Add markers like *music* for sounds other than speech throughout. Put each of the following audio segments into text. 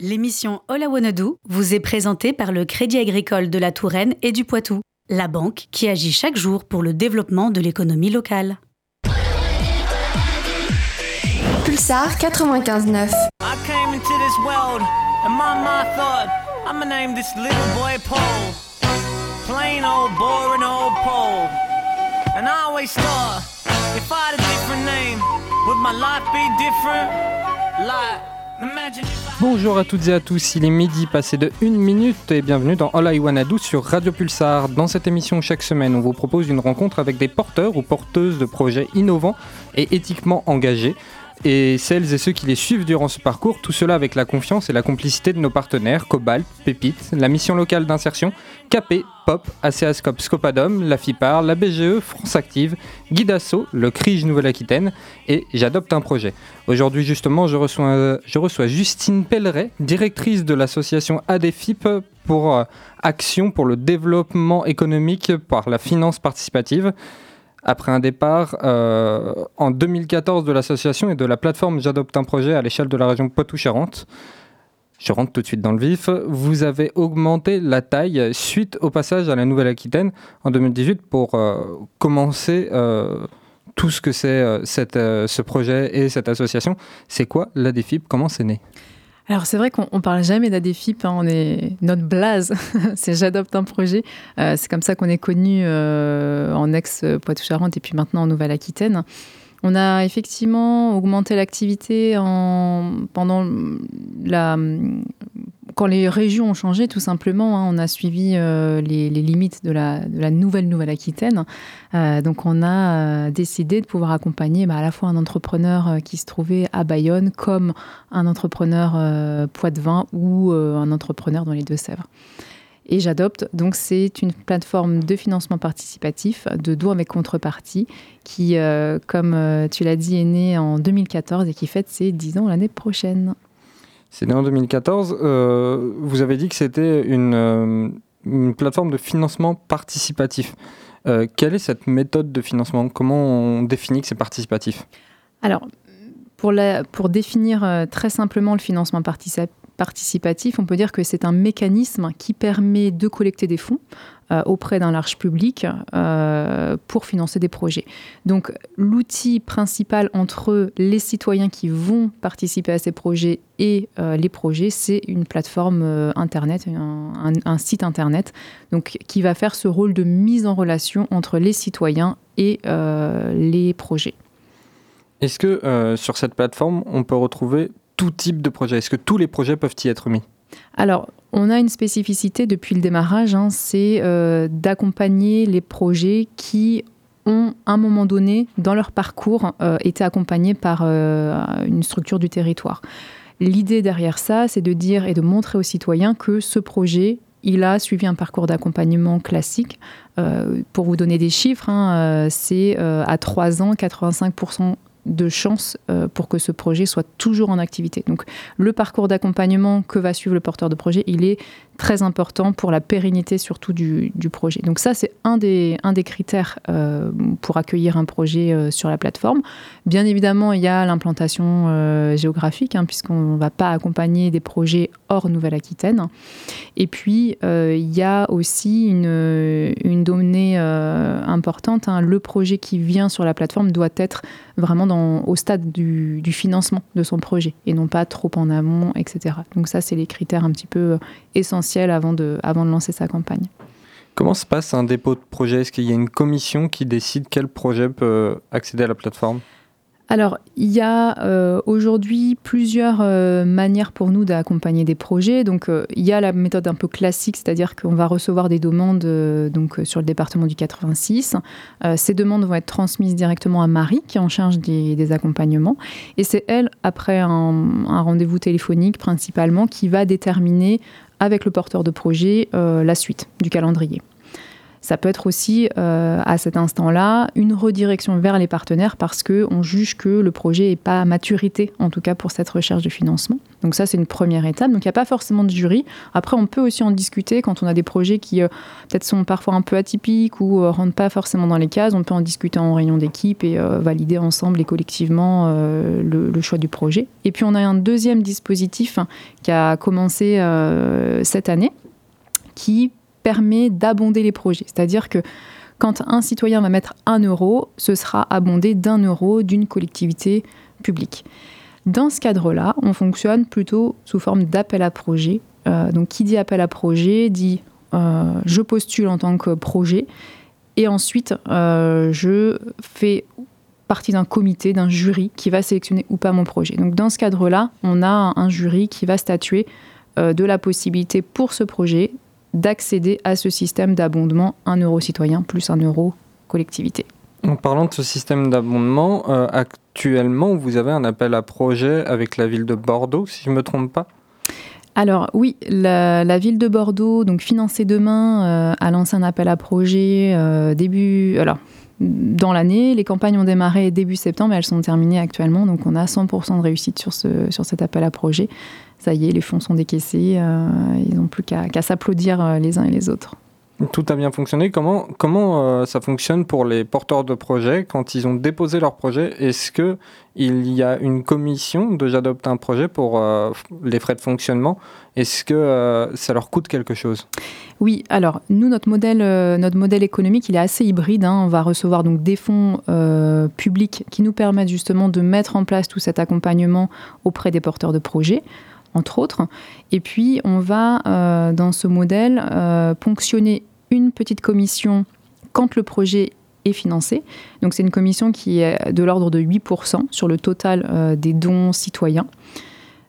L'émission All I Wanna Do vous est présentée par le Crédit Agricole de la Touraine et du Poitou, la banque qui agit chaque jour pour le développement de l'économie locale. Pulsar 95.9 I came into this world and my mind thought I'ma name this little boy Paul. Plain old boring old Paul. And I always thought if I had a different name, would my life be different? Like, Bonjour à toutes et à tous, il est midi passé de 1 minute et bienvenue dans All I Wanna Do sur Radio Pulsar. Dans cette émission, chaque semaine, on vous propose une rencontre avec des porteurs ou porteuses de projets innovants et éthiquement engagés et celles et ceux qui les suivent durant ce parcours, tout cela avec la confiance et la complicité de nos partenaires Cobalt, Pépite, la mission locale d'insertion, KP, POP, ACASCOP Scopadom, la FIPAR, la BGE, France Active, Guidasso, le CRIJ Nouvelle-Aquitaine et J'adopte un projet. Aujourd'hui justement, je reçois, je reçois Justine Pelleret, directrice de l'association ADFIP pour euh, Action pour le développement économique par la finance participative après un départ euh, en 2014 de l'association et de la plateforme J'adopte un projet à l'échelle de la région Poitou-Charentes. Je rentre tout de suite dans le vif. Vous avez augmenté la taille suite au passage à la Nouvelle-Aquitaine en 2018 pour euh, commencer euh, tout ce que c'est ce projet et cette association. C'est quoi l'ADFIP Comment c'est né? Alors c'est vrai qu'on on parle jamais d'ADFIP, hein, on est notre blase, *laughs* c'est j'adopte un projet. Euh, c'est comme ça qu'on est connu euh, en ex Poitou-Charentes et puis maintenant en Nouvelle-Aquitaine. On a effectivement augmenté l'activité en, pendant la quand les régions ont changé, tout simplement, hein, on a suivi euh, les, limites de la, nouvelle Nouvelle-Aquitaine. Euh, donc, on a euh, décidé de pouvoir accompagner bah, à la fois un entrepreneur qui se trouvait à Bayonne, comme un entrepreneur euh, Poitevin ou un entrepreneur dans les Deux-Sèvres. Et j'adopte, donc c'est une plateforme de financement participatif, de dons avec contrepartie, qui, comme tu l'as dit, est née en 2014 et qui fête ses 10 ans l'année prochaine. C'est né en 2014. Euh, vous avez dit que c'était une, euh, plateforme de financement participatif. Euh, quelle est cette méthode de financement? Comment on définit que c'est participatif? Alors, pour, définir très simplement le financement partici- participatif, on peut dire que c'est un mécanisme qui permet de collecter des fonds euh, auprès d'un large public euh, pour financer des projets. Donc, l'outil principal entre les citoyens qui vont participer à ces projets et euh, les projets, c'est une plateforme Internet, un, site Internet, donc, qui va faire ce rôle de mise en relation entre les citoyens et les projets. Est-ce que sur cette plateforme, on peut retrouver tout type de projet? Est-ce que tous les projets peuvent y être mis? Alors, on a une spécificité depuis le démarrage, hein, c'est euh, d'accompagner les projets qui ont, à un moment donné, dans leur parcours, euh, été accompagnés par euh, une structure du territoire. L'idée derrière ça, c'est de dire et de montrer aux citoyens que ce projet, il a suivi un parcours d'accompagnement classique. Pour vous donner des chiffres, hein, c'est à 3 ans, 85% de chances euh, pour que ce projet soit toujours en activité. Donc, le parcours d'accompagnement que va suivre le porteur de projet, il est très important pour la pérennité surtout du, projet. Donc ça, c'est un des, un des critères euh, pour accueillir un projet euh, sur la plateforme. Bien évidemment, il y a l'implantation euh, géographique, hein, puisqu'on ne va pas accompagner des projets hors Nouvelle-Aquitaine. Et puis, il y a aussi une, une donnée importante. hein. Le projet qui vient sur la plateforme doit être vraiment dans, au stade du, financement de son projet et non pas trop en amont, etc. Donc ça, c'est les critères un petit peu euh, avant de, avant de lancer sa campagne. Comment se passe un dépôt de projet? Est-ce qu'il y a une commission qui décide quel projet peut accéder à la plateforme? Alors, il y a euh, aujourd'hui plusieurs euh, manières pour nous d'accompagner des projets. Donc, euh, il y a la méthode un peu classique, c'est-à-dire qu'on va recevoir des demandes euh, donc, euh, sur le département du 86. Euh, ces demandes vont être transmises directement à Marie, qui est en charge des, des accompagnements. Et c'est elle, après un, un rendez-vous téléphonique principalement, qui va déterminer avec le porteur de projet euh, la suite du calendrier. Ça peut être aussi, euh, à cet instant-là, une redirection vers les partenaires parce qu'on juge que le projet n'est pas à maturité, en tout cas pour cette recherche de financement. Donc ça, c'est une première étape. Donc il n'y a pas forcément de jury. Après, on peut aussi en discuter quand on a des projets qui euh, peut-être sont parfois un peu atypiques ou euh, rentrent pas forcément dans les cases. On peut en discuter en réunion d'équipe et valider ensemble et collectivement le, le, choix du projet. Et puis on a un deuxième dispositif qui a commencé cette année qui permet d'abonder les projets. C'est-à-dire que quand un citoyen va mettre un euro, ce sera abondé d'un euro d'une collectivité publique. Dans ce cadre-là, on fonctionne plutôt sous forme d'appel à projet. Euh, donc, qui dit appel à projet dit euh, je postule en tant que projet et ensuite euh, je fais partie d'un comité, d'un jury qui va sélectionner ou pas mon projet. Donc, dans ce cadre-là, on a un jury qui va statuer de la possibilité pour ce projet d'accéder à ce système d'abondement 1 euro citoyen plus 1 euro collectivité. En parlant de ce système d'abondement, euh, actuellement, vous avez un appel à projet avec la ville de Bordeaux, si je ne me trompe pas? Alors oui, la, ville de Bordeaux, donc financée demain, euh, a lancé un appel à projet euh, début, alors dans l'année. Les campagnes ont démarré début septembre, mais elles sont terminées actuellement, donc on a 100% de réussite sur, ce, sur cet appel à projet ça y est, les fonds sont décaissés, ils n'ont plus qu'à s'applaudir les uns et les autres. Tout a bien fonctionné. Comment, comment euh, ça fonctionne pour les porteurs de projets quand ils ont déposé leur projet? Est-ce qu'il y a une commission de J'adopte un projet pour les frais de fonctionnement? Est-ce que ça leur coûte quelque chose? Oui, alors nous, notre modèle, notre modèle économique, il est assez hybride. Hein. On va recevoir donc des fonds publics qui nous permettent justement de mettre en place tout cet accompagnement auprès des porteurs de projets entre autres. Et puis, on va, euh, dans ce modèle, euh, ponctionner une petite commission quand le projet est financé. Donc, c'est une commission qui est de l'ordre de 8% sur le total euh, des dons citoyens.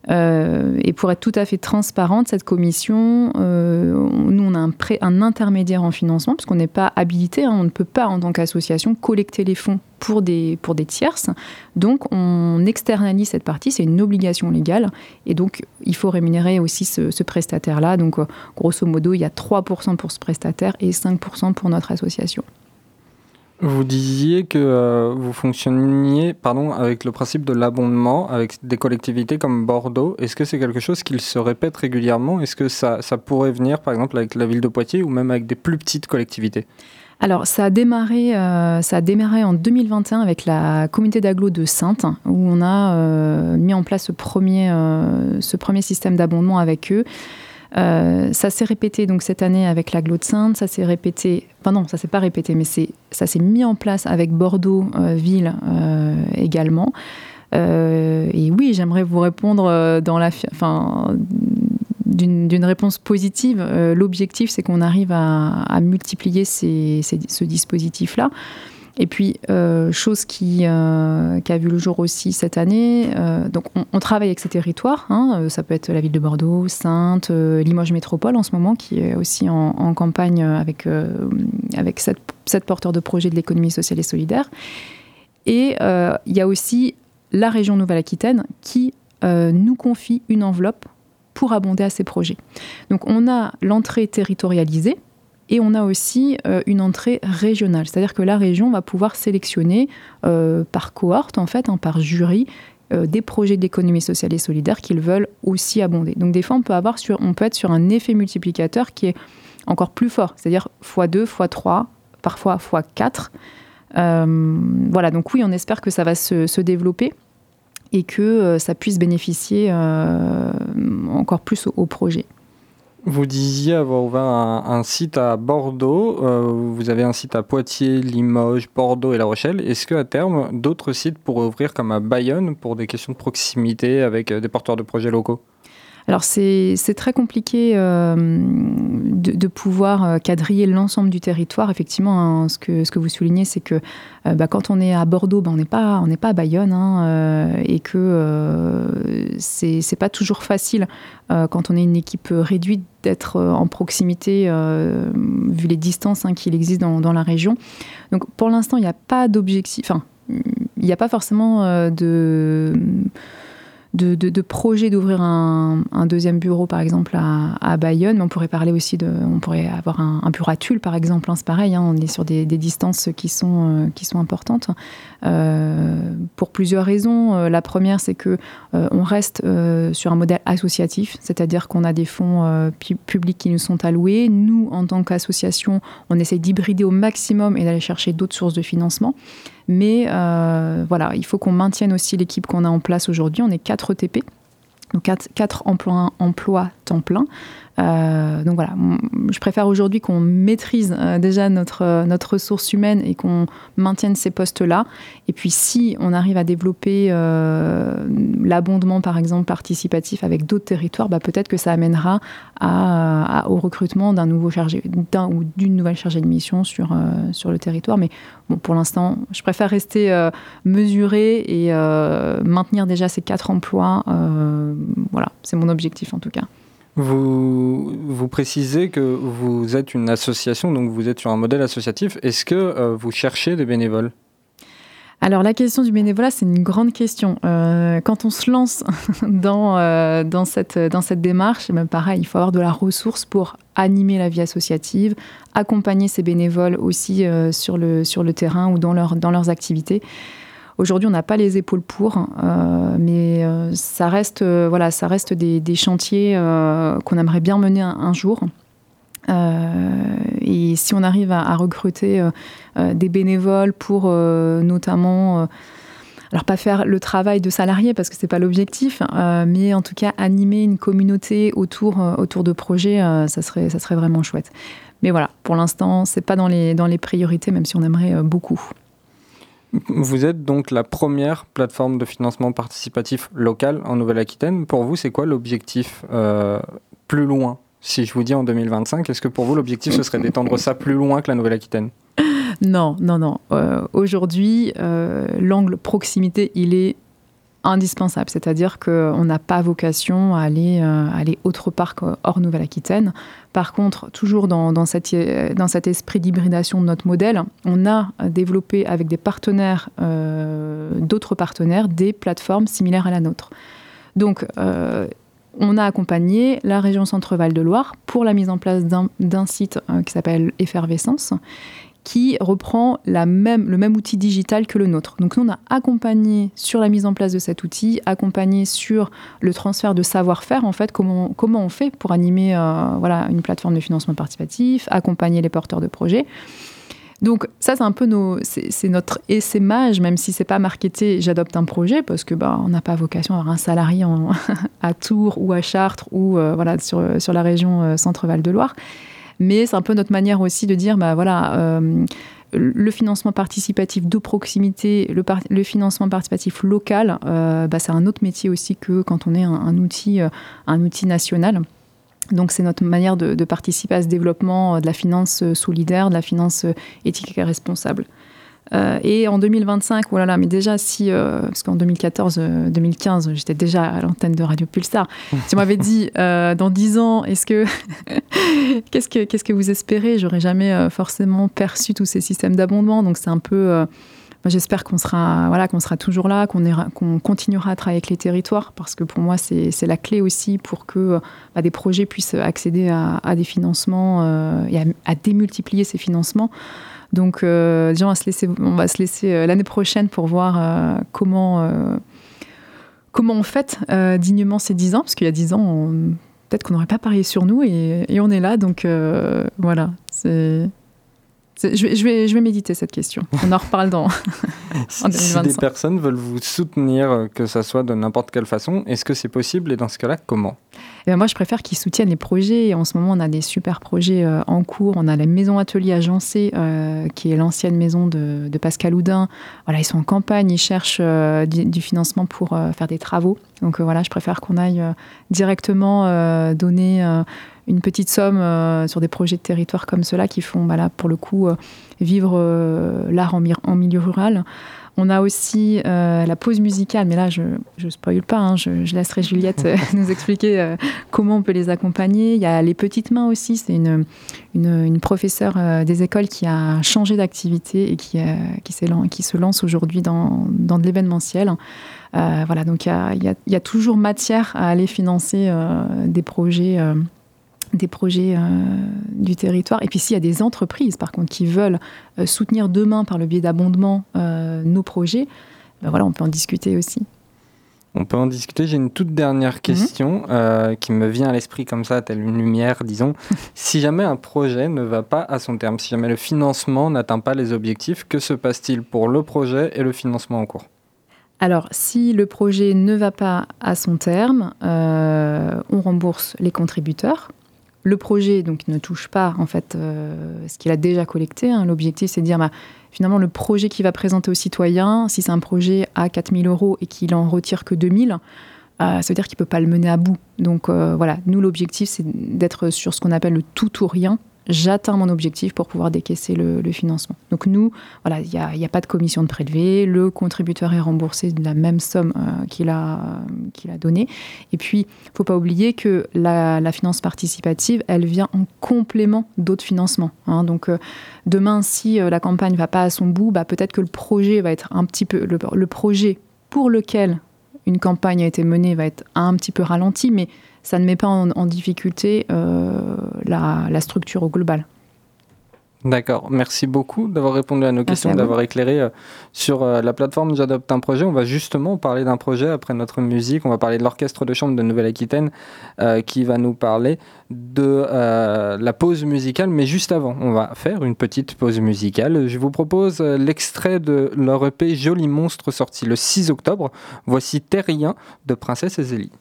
Euh, et pour être tout à fait transparente, cette commission, euh, nous, on a un, intermédiaire en financement, parce qu'on n'est pas habilité, hein, on ne peut pas, en tant qu'association, collecter les fonds pour des, pour des tierces. Donc, on externalise cette partie, c'est une obligation légale, et donc, il faut rémunérer aussi ce, ce prestataire-là. Donc, euh, grosso modo, il y a 3% pour ce prestataire et 5% pour notre association. Vous disiez que euh, vous fonctionniez pardon, avec le principe de l'abondement avec des collectivités comme Bordeaux. Est-ce que c'est quelque chose qui se répète régulièrement? Est-ce que ça, ça, pourrait venir par exemple avec la ville de Poitiers ou même avec des plus petites collectivités? Alors, ça a, démarré, euh, ça a démarré en 2021 avec la communauté d'agglo de Sainte, où on a euh, mis en place ce premier, ce premier système d'abondement avec eux. Euh, ça s'est répété donc cette année avec la de Sainte, ça s'est répété, enfin non, ça s'est pas répété, mais ça s'est mis en place avec Bordeaux euh, ville euh, également. et oui, j'aimerais vous répondre dans la, enfin, d'une réponse positive. L'objectif, c'est qu'on arrive à, multiplier ce dispositif-là. Et puis, euh, chose qui, euh, qui, a vu le jour aussi cette année, euh, donc on, travaille avec ces territoires, hein, ça peut être la ville de Bordeaux, Sainte, Limoges Métropole en ce moment, qui est aussi en, campagne avec, avec sept, sept, porteurs de projets de l'économie sociale et solidaire. Et il y a aussi la région Nouvelle-Aquitaine qui nous confie une enveloppe pour abonder à ces projets. Donc on a l'entrée territorialisée, et on a aussi euh, une entrée régionale, c'est-à-dire que la région va pouvoir sélectionner euh, par cohorte, en fait, hein, par jury, euh, des projets d'économie sociale et solidaire qu'ils veulent aussi abonder. Donc des fois, on peut, avoir sur, on peut être sur un effet multiplicateur qui est encore plus fort, c'est-à-dire x2, x3, parfois x4. voilà, donc oui, on espère que ça va se, développer et que ça puisse bénéficier encore plus au, au projet. Vous disiez avoir ouvert un, site à Bordeaux, euh, vous avez un site à Poitiers, Limoges, Bordeaux et La Rochelle. Est-ce qu'à terme, d'autres sites pourraient ouvrir comme à Bayonne pour des questions de proximité avec euh, des porteurs de projets locaux? Alors c'est très compliqué euh, de, pouvoir quadriller l'ensemble du territoire. Effectivement, hein, ce, que, ce que vous soulignez, c'est que bah, quand on est à Bordeaux, bah, on n'est pas, pas à Bayonne hein, et que c'est pas toujours facile quand on est une équipe réduite d'être en proximité vu les distances hein, qu'il existe dans, dans, la région. Donc pour l'instant, il n'y a pas d'objectif, enfin, il n'y a pas forcément de de, de, projets d'ouvrir un, deuxième bureau, par exemple, à, Bayonne. Mais on pourrait parler aussi de. On pourrait avoir un, bureau à Tulle, par exemple. Hein, c'est pareil, hein, on est sur des, distances qui sont, euh, qui sont importantes. Euh, pour plusieurs raisons. Euh, la première, c'est que on reste sur un modèle associatif, c'est-à-dire qu'on a des fonds publics qui nous sont alloués. Nous, en tant qu'association, on essaie d'hybrider au maximum et d'aller chercher d'autres sources de financement. Mais euh, voilà, il faut qu'on maintienne aussi l'équipe qu'on a en place aujourd'hui. On est 4 ETP, donc 4, emplois, emplois temps plein. Euh, donc voilà, je préfère aujourd'hui qu'on maîtrise euh, déjà notre, euh, notre ressource humaine et qu'on maintienne ces postes-là. Et puis si on arrive à développer l'abondement, par exemple, participatif avec d'autres territoires, bah, peut-être que ça amènera au recrutement d'un nouveau chargé, ou d'une nouvelle chargée de mission sur, sur le territoire. Mais pour l'instant, je préfère rester mesuré et maintenir déjà ces quatre emplois. voilà, c'est mon objectif en tout cas. Vous, vous précisez que vous êtes une association, donc vous êtes sur un modèle associatif. Est-ce que euh, vous cherchez des bénévoles? Alors la question du bénévolat, c'est une grande question. Euh, quand on se lance *laughs* dans, euh, dans, cette, dans cette démarche, même pareil, il faut avoir de la ressource pour animer la vie associative, accompagner ces bénévoles aussi sur, le, sur le terrain ou dans, leur, dans leurs activités. Aujourd'hui, on n'a pas les épaules pour, euh, mais euh, ça reste, euh, voilà, ça reste des, chantiers qu'on aimerait bien mener un, jour. et si on arrive à, recruter des bénévoles pour notamment alors pas faire le travail de salarié parce que c'est pas l'objectif, mais en tout cas animer une communauté autour, autour de projets, ça, serait, ça serait vraiment chouette. Mais voilà, pour l'instant, c'est pas dans les, dans les priorités, même si on aimerait beaucoup. Vous êtes donc la première plateforme de financement participatif local en Nouvelle-Aquitaine. Pour vous, c'est quoi l'objectif euh, plus loin? Si je vous dis en 2025, est-ce que pour vous, l'objectif, ce serait d'étendre ça plus loin que la Nouvelle-Aquitaine? Non, non, non. Euh, aujourd'hui, euh, l'angle proximité, il est indispensable. C'est-à-dire qu'on n'a pas vocation à aller, euh, aller autre part hors Nouvelle-Aquitaine. Par contre, toujours dans, dans, dans cet esprit d'hybridation de notre modèle, on a développé avec des partenaires, euh, d'autres partenaires, des plateformes similaires à la nôtre. Donc, euh, on a accompagné la région Centre-Val de Loire pour la mise en place d'un site qui s'appelle Effervescence qui reprend le même outil digital que le nôtre. Donc nous, on a accompagné sur la mise en place de cet outil, accompagné sur le transfert de savoir-faire, en fait, comment, on fait pour animer euh, voilà, une plateforme de financement participatif, accompagner les porteurs de projets. Donc ça, c'est un peu nos, c'est, notre essaimage, même si c'est pas marketé, j'adopte un projet parce que bah, on n'a pas vocation à avoir un salarié *laughs* à Tours ou à Chartres ou euh, voilà sur, sur la région euh, Centre-Val de Loire. Mais c'est un peu notre manière aussi de dire, bah voilà, euh, le financement participatif de proximité, le, financement participatif local, euh, bah, c'est un autre métier aussi que quand on est un, outil, euh, outil national. Donc c'est notre manière de, de, participer à ce développement de la finance solidaire, de la finance éthique et responsable. Euh, et en 2025, voilà, mais déjà, si, euh, parce qu'en 2014-2015, euh, j'étais déjà à l'antenne de Radio Pulsar, si on m'avait dit dans 10 ans, est-ce que *laughs* qu'est-ce que qu'est-ce que vous espérez? J'aurais jamais forcément perçu tous ces systèmes d'abondement. Donc c'est un peu J'espère qu'on sera, voilà, qu'on sera toujours là, qu'on qu'on continuera à travailler avec les territoires, parce que pour moi, c'est la clé aussi pour que bah, des projets puissent accéder à, des financements et à, démultiplier ces financements. Donc, euh, on va se laisser, on va se laisser euh, l'année prochaine pour voir euh, comment, comment on fête dignement ces 10 ans, parce qu'il y a 10 ans, peut-être qu'on n'aurait pas parié sur nous et, et on est là. Donc, voilà, c'est je vais, je, vais, méditer cette question. On en reparle dans *laughs* en 2025. Si des personnes veulent vous soutenir, euh, que ce soit de n'importe quelle façon, est-ce que c'est possible et dans ce cas-là, comment? Eh ben, Moi, je préfère qu'ils soutiennent les projets. En ce moment, on a des super projets euh, en cours. On a la maison atelier agencée, euh, qui est l'ancienne maison de, de, Pascal Houdin. Voilà, ils sont en campagne, ils cherchent du, du, financement pour faire des travaux. Donc voilà, je préfère qu'on aille directement donner une petite somme euh, sur des projets de territoire comme cela qui font, bah pour le coup, euh, vivre euh, l'art en, milieu rural. On a aussi la pause musicale, mais là je ne spoil pas, hein, je, laisserai Juliette *laughs* nous expliquer comment on peut les accompagner. Il y a les petites mains aussi, c'est une, une, professeure des écoles qui a changé d'activité et qui, qui, se lance aujourd'hui dans, dans de l'événementiel. voilà, donc il y a, toujours matière à aller financer des projets des projets euh, du territoire. Et puis s'il y a des entreprises, par contre, qui veulent euh, soutenir demain par le biais d'abondement euh, nos projets, ben voilà, on peut en discuter aussi. On peut en discuter. J'ai une toute dernière question mhm. qui me vient à l'esprit comme ça, telle une lumière, disons. *laughs* si jamais un projet ne va pas à son terme, si jamais le financement n'atteint pas les objectifs, que se passe-t-il pour le projet et le financement en cours? Alors, si le projet ne va pas à son terme, on rembourse les contributeurs le projet donc ne touche pas en fait euh, ce qu'il a déjà collecté. Hein. L'objectif c'est de dire bah, finalement le projet qu'il va présenter aux citoyens, si c'est un projet à 4000 euros et qu'il en retire que 2000, euh, ça veut dire qu'il peut pas le mener à bout. Donc euh, voilà, nous l'objectif c'est d'être sur ce qu'on appelle le tout ou rien j'atteins mon objectif pour pouvoir décaisser le, financement. Donc nous, voilà, il n'y a, pas de commission de prélevé, le contributeur est remboursé de la même somme euh, qu'il a, a donnée. Et puis, il ne faut pas oublier que la, finance participative, elle vient en complément d'autres financements. Hein. Donc euh, demain, si euh, la campagne ne va pas à son bout, bah, peut-être que le projet va être un petit peu... le projet pour lequel une campagne a été menée va être un petit peu ralenti, mais ça ne met pas en, difficulté euh, la, structure au global. D'accord, merci beaucoup d'avoir répondu à nos questions, d'avoir éclairé euh, sur euh, la plateforme J'adopte un projet. On va justement parler d'un projet après notre musique. On va parler de l'orchestre de chambre de Nouvelle-Aquitaine qui va nous parler de la pause musicale. Mais juste avant, on va faire une petite pause musicale. Je vous propose l'extrait de leur EP Joli Monstre sorti le 6 octobre. Voici Terrien de Princesse Zélie.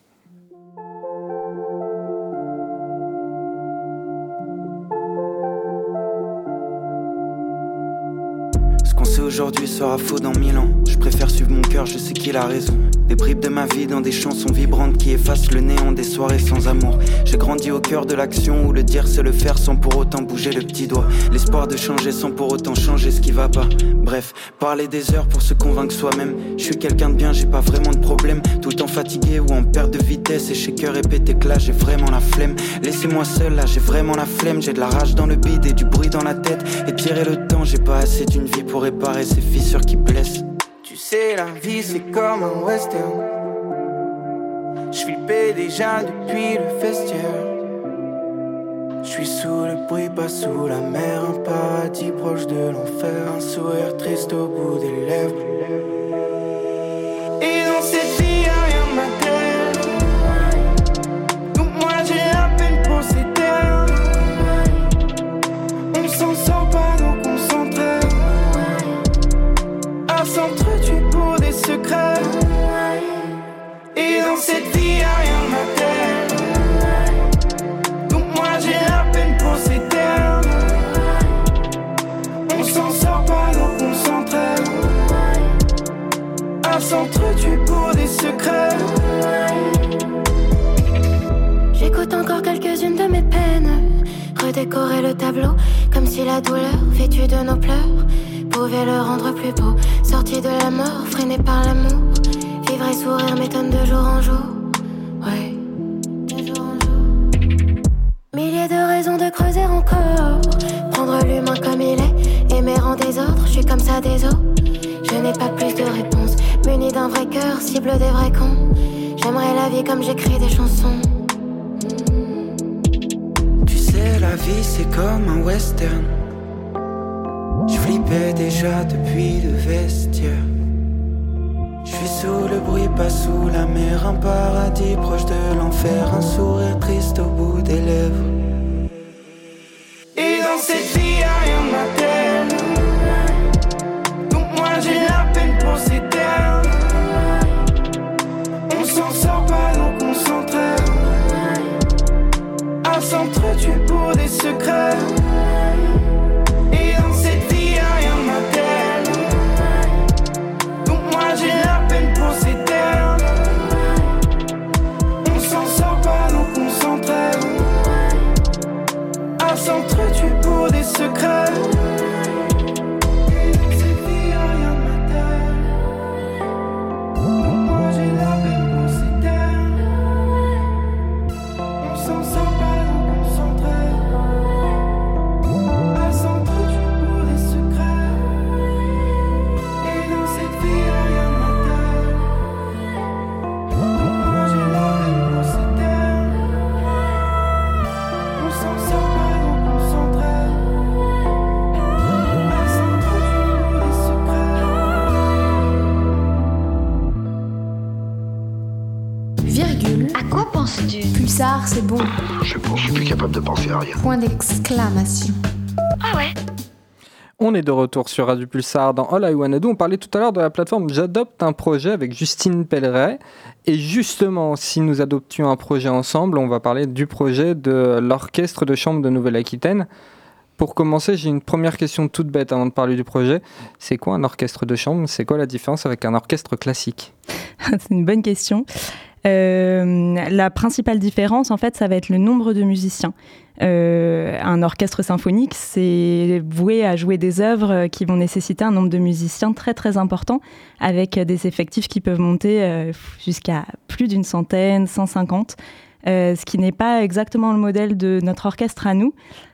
Aujourd'hui sera faux dans mille ans. Je préfère suivre mon cœur, je sais qu'il a raison. Des bribes de ma vie dans des chansons vibrantes qui effacent le néant des soirées sans amour. J'ai grandi au cœur de l'action où le dire c'est le faire sans pour autant bouger le petit doigt. L'espoir de changer sans pour autant changer ce qui va pas. Bref, parler des heures pour se convaincre soi-même. Je suis quelqu'un de bien, j'ai pas vraiment de problème. Tout le temps fatigué ou en perte de vitesse et chez cœur répété que là j'ai vraiment la flemme. Laissez-moi seul là, j'ai vraiment la flemme. J'ai de la rage dans le bide et du bruit dans la tête. Et tirer le temps, j'ai pas assez d'une vie pour réparer ces fissures qui blessent. Tu sais, la vie c'est comme un western. Je déjà depuis le vestiaire. Je suis sous le bruit, pas sous la mer, un paradis proche de l'enfer, un sourire triste au bout des lèvres. Pour. Et dans cette vie, y'a rien s'entretuer pour des secrets. J'écoute encore quelques-unes de mes peines. Redécorer le tableau comme si la douleur, vêtue de nos pleurs, pouvait le rendre plus beau. Sorti de la mort, freiné par l'amour. Vivre et sourire m'étonne de jour en jour. Ouais. Milliers de raisons de creuser encore. Prendre l'humain comme il est, aimer en désordre. Je suis comme ça des os. Je n'ai pas plus de réponses. Muni d'un vrai cœur, cible des vrais cons. J'aimerais la vie comme j'écris des chansons. Tu sais, la vie c'est comme un western. Je flippais déjà depuis le vestiaire. Je suis sous le bruit, pas sous la mer, un paradis proche de l'enfer, un sourire triste au bout des lèvres. Et dans cette vie, rien m'appelle. Donc moi j'ai la peine pour ces s'entretuer pour des secrets. Je suis je suis plus capable de penser à rien. Point d'exclamation. Ah ouais On est de retour sur Radio Pulsar dans All I Wanna Do. On parlait tout à l'heure de la plateforme J'adopte un projet avec Justine Pelleret. Et justement, si nous adoptions un projet ensemble, on va parler du projet de l'Orchestre de chambre de Nouvelle-Aquitaine. Pour commencer, j'ai une première question toute bête avant de parler du projet. C'est quoi un orchestre de chambre? C'est quoi la différence avec un orchestre classique? *laughs* C'est une bonne question. Euh, la principale différence, en fait, ça va être le nombre de musiciens. Euh, un orchestre symphonique, c'est voué à jouer des œuvres qui vont nécessiter un nombre de musiciens très très important, avec des effectifs qui peuvent monter euh, jusqu'à plus d'une centaine, 150. ce qui n'est pas exactement le modèle de notre orchestre à nous,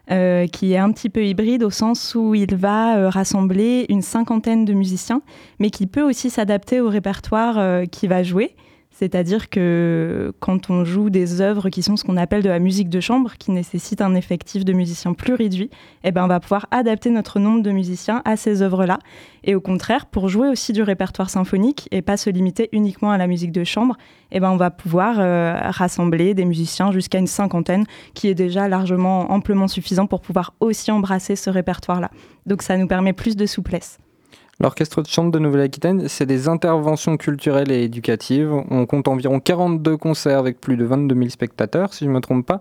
qui est un petit peu hybride au sens où il va rassembler une cinquantaine de musiciens, mais qui peut aussi s'adapter au répertoire qu'il va jouer. C'est-à-dire que quand on joue des œuvres qui sont ce qu'on appelle de la musique de chambre, qui nécessitent un effectif de musiciens plus réduit, eh ben on va pouvoir adapter notre nombre de musiciens à ces œuvres-là. Et au contraire, pour jouer aussi du répertoire symphonique et pas se limiter uniquement à la musique de chambre, eh ben on va pouvoir euh, rassembler des musiciens jusqu'à une cinquantaine, qui est déjà largement, amplement suffisant pour pouvoir aussi embrasser ce répertoire-là. Donc ça nous permet plus de souplesse. L'Orchestre de chambre de Nouvelle-Aquitaine, c'est des interventions culturelles et éducatives. On compte environ 42 concerts avec plus de 22 000 spectateurs, si je ne me trompe pas,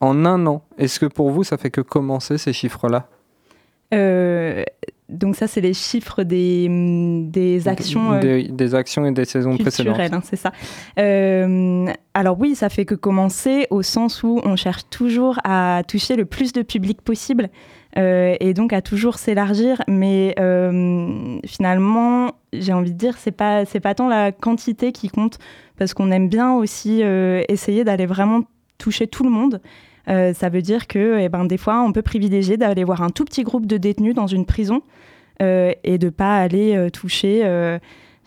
en un an. Est-ce que pour vous, ça fait que commencer ces chiffres-là? Euh, donc ça, c'est les chiffres des, mm, des actions... Euh, des, actions et des saisons précédentes. Hein, c'est ça. Euh, alors oui, ça fait que commencer au sens où on cherche toujours à toucher le plus de public possible. Euh, et donc à toujours s'élargir. Mais euh, finalement, j'ai envie de dire, c'est pas c'est pas tant la quantité qui compte, parce qu'on aime bien aussi euh, essayer d'aller vraiment toucher tout le monde. ça veut dire que, eh ben, des fois, on peut privilégier d'aller voir un tout petit groupe de détenus dans une prison et de pas aller toucher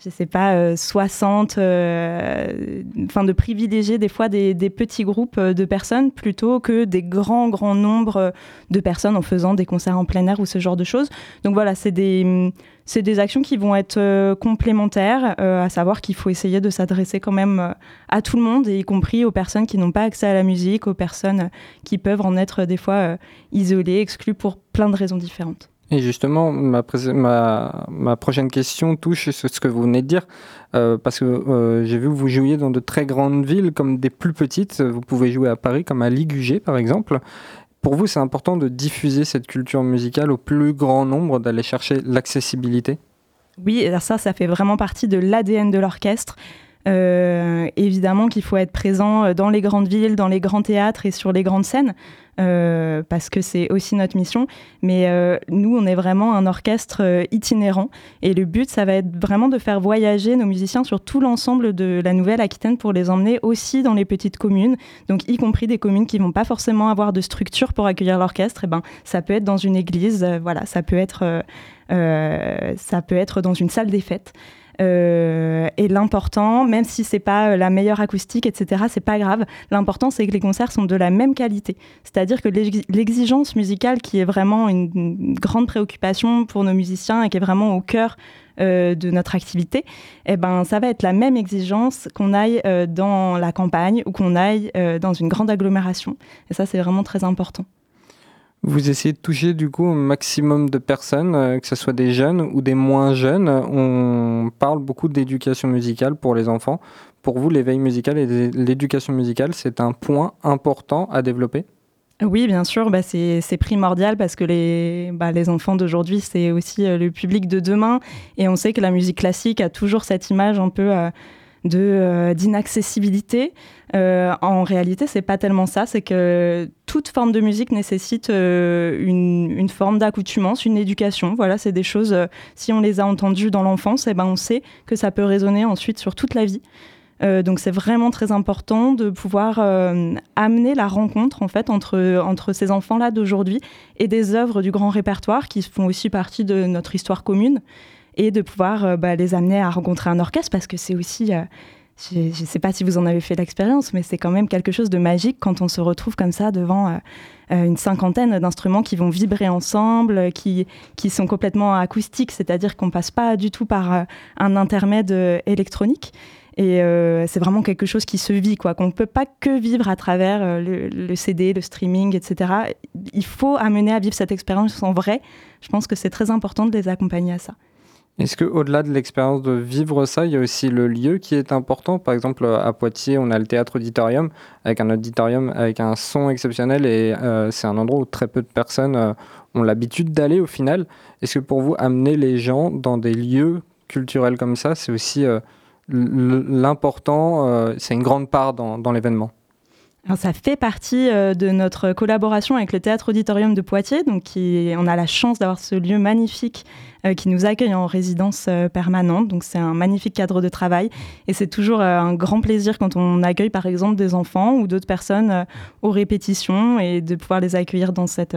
je sais pas, 60, euh, euh, enfin de privilégier des fois des, petits groupes euh, de personnes plutôt que des grands, grands nombres de personnes en faisant des concerts en plein air ou ce genre de choses. Donc voilà, c'est des, c'est des actions qui vont être complémentaires, à savoir qu'il faut essayer de s'adresser quand même à tout le monde, y compris aux personnes qui n'ont pas accès à la musique, aux personnes qui peuvent en être des fois isolées, exclues pour plein de raisons différentes. Et justement, ma, prochaine question touche sur ce que vous venez de dire, euh, parce que euh, j'ai vu que vous jouiez dans de très grandes villes comme des plus petites. Vous pouvez jouer à Paris comme à Ligugé, par exemple. Pour vous, c'est important de diffuser cette culture musicale au plus grand nombre, d'aller chercher l'accessibilité? Oui, ça, ça fait vraiment partie de l'ADN de l'orchestre. Euh, évidemment qu'il faut être présent dans les grandes villes, dans les grands théâtres et sur les grandes scènes. Euh, parce que c'est aussi notre mission. Mais euh, nous, on est vraiment un orchestre euh, itinérant. Et le but, ça va être vraiment de faire voyager nos musiciens sur tout l'ensemble de la Nouvelle-Aquitaine pour les emmener aussi dans les petites communes, donc y compris des communes qui vont pas forcément avoir de structure pour accueillir l'orchestre. Et eh ben, ça peut être dans une église, voilà, ça peut être, ça peut être dans une salle des fêtes. Euh, et l'important, même si c'est pas euh, la meilleure acoustique, etc., c'est pas grave. L'important, c'est que les concerts sont de la même qualité. C'est-à-dire que l'exigence musicale, qui est vraiment une, grande préoccupation pour nos musiciens et qui est vraiment au cœur euh, de notre activité, eh ben, ça va être la même exigence qu'on aille dans la campagne ou qu'on aille dans une grande agglomération. Et ça, c'est vraiment très important. Vous essayez de toucher du coup un maximum de personnes, euh, que ce soit des jeunes ou des moins jeunes. On parle beaucoup d'éducation musicale pour les enfants. Pour vous, l'éveil musical et l'éducation musicale, c'est un point important à développer? Oui, bien sûr, bah c'est primordial parce que les, bah les enfants d'aujourd'hui, c'est aussi euh, le public de demain. Et on sait que la musique classique a toujours cette image un peu euh, d'inaccessibilité. Euh, en réalité, c'est pas tellement ça. C'est que toute forme de musique nécessite euh, une, forme d'accoutumance, une éducation. Voilà, c'est des choses. si on les a entendues dans l'enfance, eh ben on sait que ça peut résonner ensuite sur toute la vie. donc c'est vraiment très important de pouvoir amener la rencontre en fait entre, entre ces enfants-là d'aujourd'hui et des œuvres du grand répertoire qui font aussi partie de notre histoire commune et de pouvoir bah, les amener à rencontrer un orchestre parce que c'est aussi je ne sais pas si vous en avez fait l'expérience, mais c'est quand même quelque chose de magique quand on se retrouve comme ça devant euh, euh, une cinquantaine d'instruments qui vont vibrer ensemble, qui, sont complètement acoustiques, c'est-à-dire qu'on passe pas du tout par euh, un intermède électronique. Et c'est vraiment quelque chose qui se vit, quoi, qu'on ne peut pas que vivre à travers le, CD, le streaming, etc. Il faut amener à vivre cette expérience en vrai. Je pense que c'est très important de les accompagner à ça. Est-ce qu'au-delà de l'expérience de vivre ça, il y a aussi le lieu qui est important? Par exemple, à Poitiers, on a le théâtre auditorium, avec un auditorium avec un son exceptionnel, et euh, c'est un endroit où très peu de personnes euh, ont l'habitude d'aller au final. Est-ce que pour vous, amener les gens dans des lieux culturels comme ça, c'est aussi euh, l'important, c'est une grande part dans l'événement? Ça fait partie euh, de notre collaboration avec le Théâtre Auditorium de Poitiers. Donc, on a la chance d'avoir ce lieu magnifique euh, qui nous accueille en résidence euh, permanente. Donc, c'est un magnifique cadre de travail. Et c'est toujours un grand plaisir quand on accueille, par exemple, des enfants ou d'autres personnes aux répétitions et de pouvoir les accueillir dans, cette,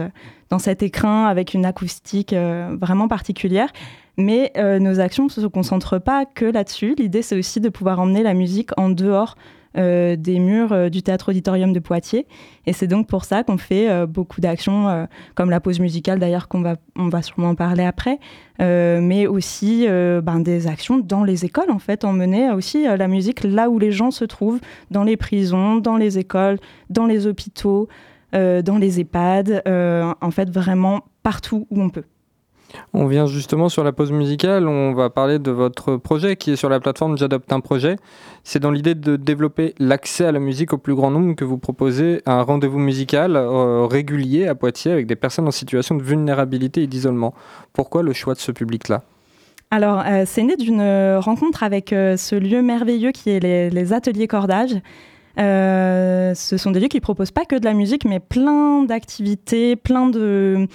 dans cet écrin avec une acoustique vraiment particulière. Mais nos actions ne se concentrent pas que là-dessus. L'idée, c'est aussi de pouvoir emmener la musique en dehors euh, des murs euh, du théâtre auditorium de Poitiers. Et c'est donc pour ça qu'on fait euh, beaucoup d'actions, comme la pause musicale d'ailleurs, qu'on va, on va sûrement en parler après, mais aussi ben, des actions dans les écoles, en fait, emmener aussi la musique là où les gens se trouvent, dans les prisons, dans les écoles, dans les hôpitaux, dans les EHPAD, en fait, vraiment partout où on peut. On vient justement sur la pause musicale, on va parler de votre projet qui est sur la plateforme J'adopte un projet. C'est dans l'idée de développer l'accès à la musique au plus grand nombre que vous proposez un rendez-vous musical euh, régulier à Poitiers avec des personnes en situation de vulnérabilité et d'isolement. Pourquoi le choix de ce public-là? Alors, euh, c'est né d'une rencontre avec euh, ce lieu merveilleux qui est les, ateliers cordage. ce sont des lieux qui proposent pas que de la musique, mais plein d'activités, plein de,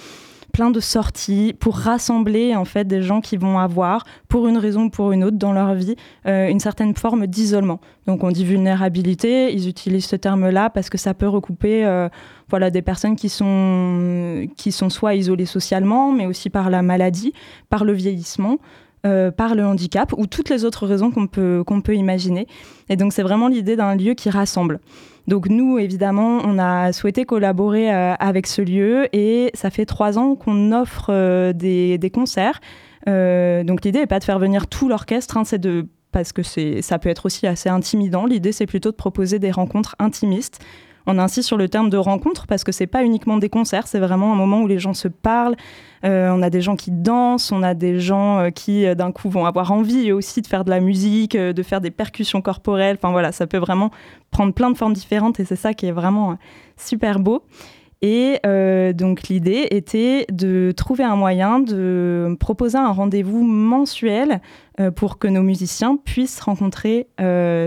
plein de sorties pour rassembler en fait des gens qui vont avoir, pour une raison ou pour une autre dans leur vie, euh, une certaine forme d'isolement. Donc on dit vulnérabilité, ils utilisent ce terme-là parce que ça peut recouper euh, voilà, des personnes qui sont, qui sont soit isolées socialement, mais aussi par la maladie, par le vieillissement. Euh, par le handicap ou toutes les autres raisons qu'on peut, qu'on peut imaginer. Et donc c'est vraiment l'idée d'un lieu qui rassemble. Donc nous, évidemment, on a souhaité collaborer euh, avec ce lieu et ça fait trois ans qu'on offre euh, des, concerts. Euh, donc l'idée n'est pas de faire venir tout l'orchestre, hein, c'est de parce que ça peut être aussi assez intimidant. L'idée, c'est plutôt de proposer des rencontres intimistes on insiste sur le terme de rencontre parce que c'est pas uniquement des concerts, c'est vraiment un moment où les gens se parlent. Euh, on a des gens qui dansent, on a des gens euh, qui euh, d'un coup vont avoir envie aussi de faire de la musique, de faire des percussions corporelles. Enfin voilà, ça peut vraiment prendre plein de formes différentes et c'est ça qui est vraiment super beau. Et donc l'idée était de trouver un moyen de proposer un rendez-vous mensuel pour que nos musiciens puissent rencontrer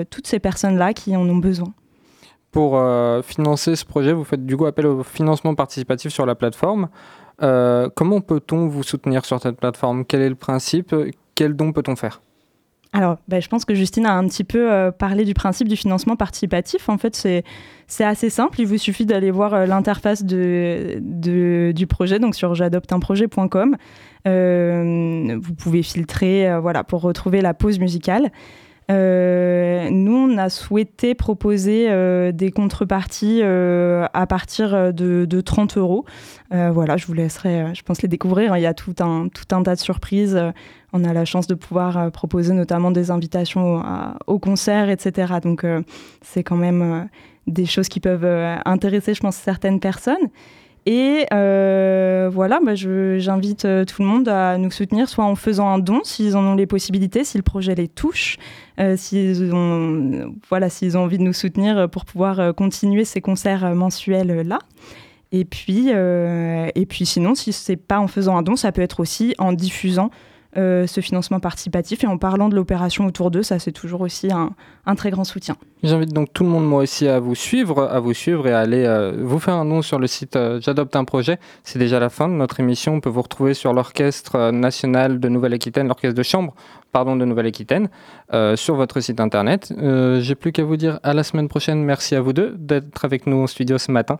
toutes ces personnes-là qui en ont besoin. Pour euh, financer ce projet, vous faites du coup appel au financement participatif sur la plateforme. Euh, comment peut-on vous soutenir sur cette plateforme? Quel est le principe? Quel don peut-on faire? Alors, ben, je pense que Justine a un petit peu euh, parlé du principe du financement participatif. En fait, c'est assez simple. Il vous suffit d'aller voir l'interface du projet, donc sur j'adopteunprojet.com. vous pouvez filtrer voilà, pour retrouver la pause musicale. Euh, nous, on a souhaité proposer euh, des contreparties euh, à partir de, 30 euros. voilà, je vous laisserai, je pense, les découvrir. Il y a tout un, tout un tas de surprises. On a la chance de pouvoir proposer notamment des invitations au, concert, etc. Donc, c'est quand même des choses qui peuvent intéresser, je pense, certaines personnes. Et euh, voilà, bah, j'invite euh, tout le monde à nous soutenir, soit en faisant un don, s'ils en ont les possibilités, si le projet les touche, euh, s'ils ont, voilà, s'ils ont envie de nous soutenir pour pouvoir continuer ces concerts mensuels-là. Et puis, et puis sinon, si c'est pas en faisant un don, ça peut être aussi en diffusant euh, ce financement participatif et en parlant de l'opération autour d'eux, ça c'est toujours aussi un, très grand soutien. J'invite donc tout le monde moi aussi à vous suivre, à vous suivre et à aller euh, vous faire un nom sur le site euh, J'adopte un projet. C'est déjà la fin de notre émission. On peut vous retrouver sur l'Orchestre national de Nouvelle-Aquitaine, l'Orchestre de chambre pardon, de Nouvelle-Aquitaine, sur votre site internet. J'ai plus qu'à vous dire à la semaine prochaine. Merci à vous deux d'être avec nous en studio ce matin.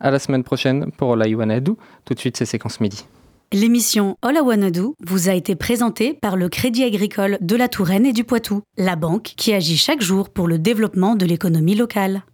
À la semaine prochaine pour la Iwanadou. Tout de suite, c'est Séquence Midi. L'émission All I vous a été présentée par le Crédit Agricole de la Touraine et du Poitou, la banque qui agit chaque jour pour le développement de l'économie locale.